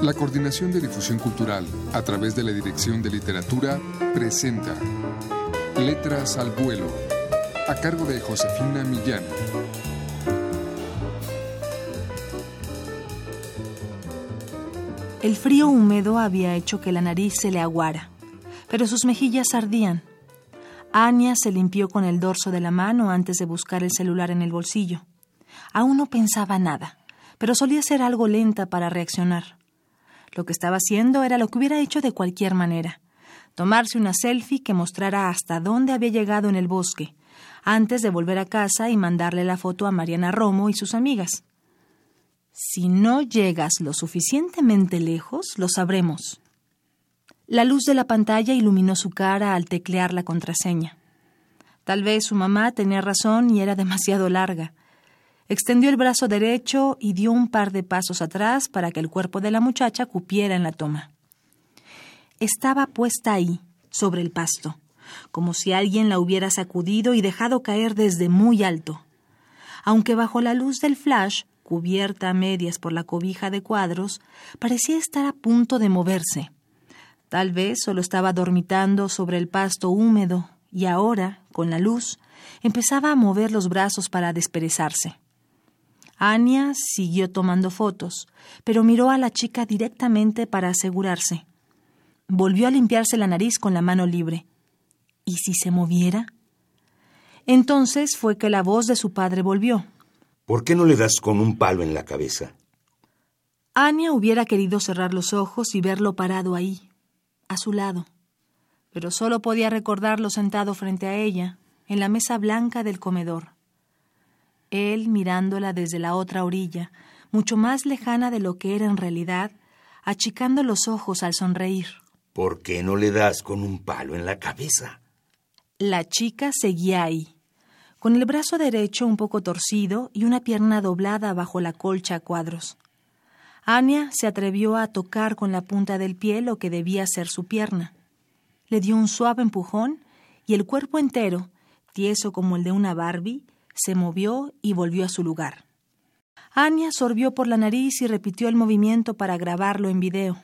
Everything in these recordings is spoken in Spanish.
La Coordinación de Difusión Cultural, a través de la Dirección de Literatura, presenta Letras al Vuelo, a cargo de Josefina Millán. El frío húmedo había hecho que la nariz se le aguara, pero sus mejillas ardían. Anya se limpió con el dorso de la mano antes de buscar el celular en el bolsillo. Aún no pensaba nada, pero solía ser algo lenta para reaccionar. Lo que estaba haciendo era lo que hubiera hecho de cualquier manera. Tomarse una selfie que mostrara hasta dónde había llegado en el bosque, antes de volver a casa y mandarle la foto a Mariana Romo y sus amigas. Si no llegas lo suficientemente lejos, lo sabremos. La luz de la pantalla iluminó su cara al teclear la contraseña. Tal vez su mamá tenía razón y era demasiado larga. Extendió el brazo derecho y dio un par de pasos atrás para que el cuerpo de la muchacha cupiera en la toma. Estaba puesta ahí, sobre el pasto, como si alguien la hubiera sacudido y dejado caer desde muy alto. Aunque bajo la luz del flash, cubierta a medias por la cobija de cuadros, parecía estar a punto de moverse. Tal vez solo estaba dormitando sobre el pasto húmedo y ahora, con la luz, empezaba a mover los brazos para desperezarse. Anya siguió tomando fotos, pero miró a la chica directamente para asegurarse. Volvió a limpiarse la nariz con la mano libre. ¿Y si se moviera? Entonces fue que la voz de su padre volvió. ¿Por qué no le das con un palo en la cabeza? Anya hubiera querido cerrar los ojos y verlo parado ahí, a su lado, pero solo podía recordarlo sentado frente a ella, en la mesa blanca del comedor él mirándola desde la otra orilla, mucho más lejana de lo que era en realidad, achicando los ojos al sonreír. ¿Por qué no le das con un palo en la cabeza? La chica seguía ahí, con el brazo derecho un poco torcido y una pierna doblada bajo la colcha a cuadros. Anya se atrevió a tocar con la punta del pie lo que debía ser su pierna. Le dio un suave empujón y el cuerpo entero, tieso como el de una Barbie, se movió y volvió a su lugar. Anya sorbió por la nariz y repitió el movimiento para grabarlo en video.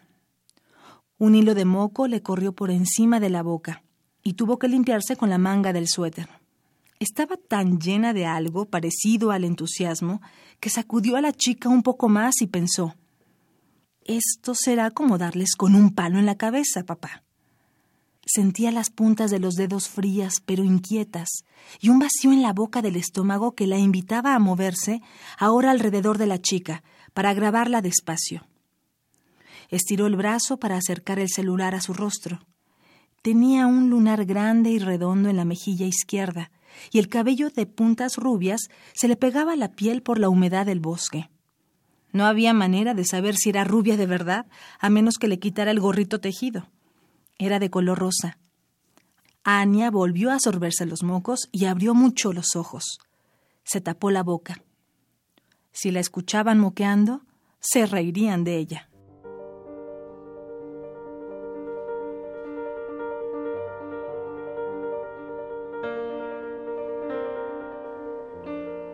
Un hilo de moco le corrió por encima de la boca y tuvo que limpiarse con la manga del suéter. Estaba tan llena de algo parecido al entusiasmo que sacudió a la chica un poco más y pensó Esto será como darles con un palo en la cabeza, papá. Sentía las puntas de los dedos frías pero inquietas y un vacío en la boca del estómago que la invitaba a moverse ahora alrededor de la chica para grabarla despacio. Estiró el brazo para acercar el celular a su rostro. Tenía un lunar grande y redondo en la mejilla izquierda, y el cabello de puntas rubias se le pegaba a la piel por la humedad del bosque. No había manera de saber si era rubia de verdad, a menos que le quitara el gorrito tejido. Era de color rosa. Anya volvió a sorberse los mocos y abrió mucho los ojos. Se tapó la boca. Si la escuchaban moqueando, se reirían de ella.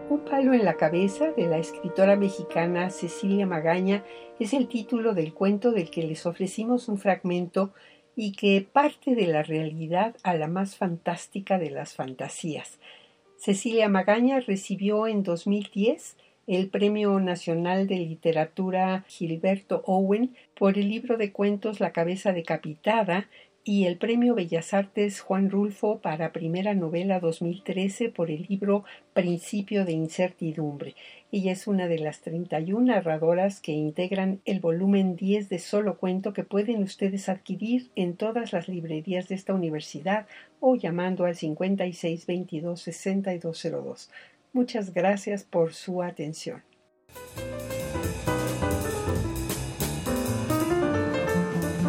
Un palo en la cabeza de la escritora mexicana Cecilia Magaña es el título del cuento del que les ofrecimos un fragmento y que parte de la realidad a la más fantástica de las fantasías. Cecilia Magaña recibió en 2010 el Premio Nacional de Literatura Gilberto Owen por el libro de cuentos La cabeza decapitada y el Premio Bellas Artes Juan Rulfo para primera novela 2013 por el libro Principio de Incertidumbre. Ella es una de las 31 narradoras que integran el volumen 10 de Solo Cuento que pueden ustedes adquirir en todas las librerías de esta universidad o llamando al 56 22 6202. Muchas gracias por su atención.